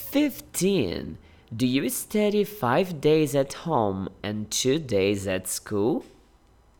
15. Do you study five days at home and two days at school?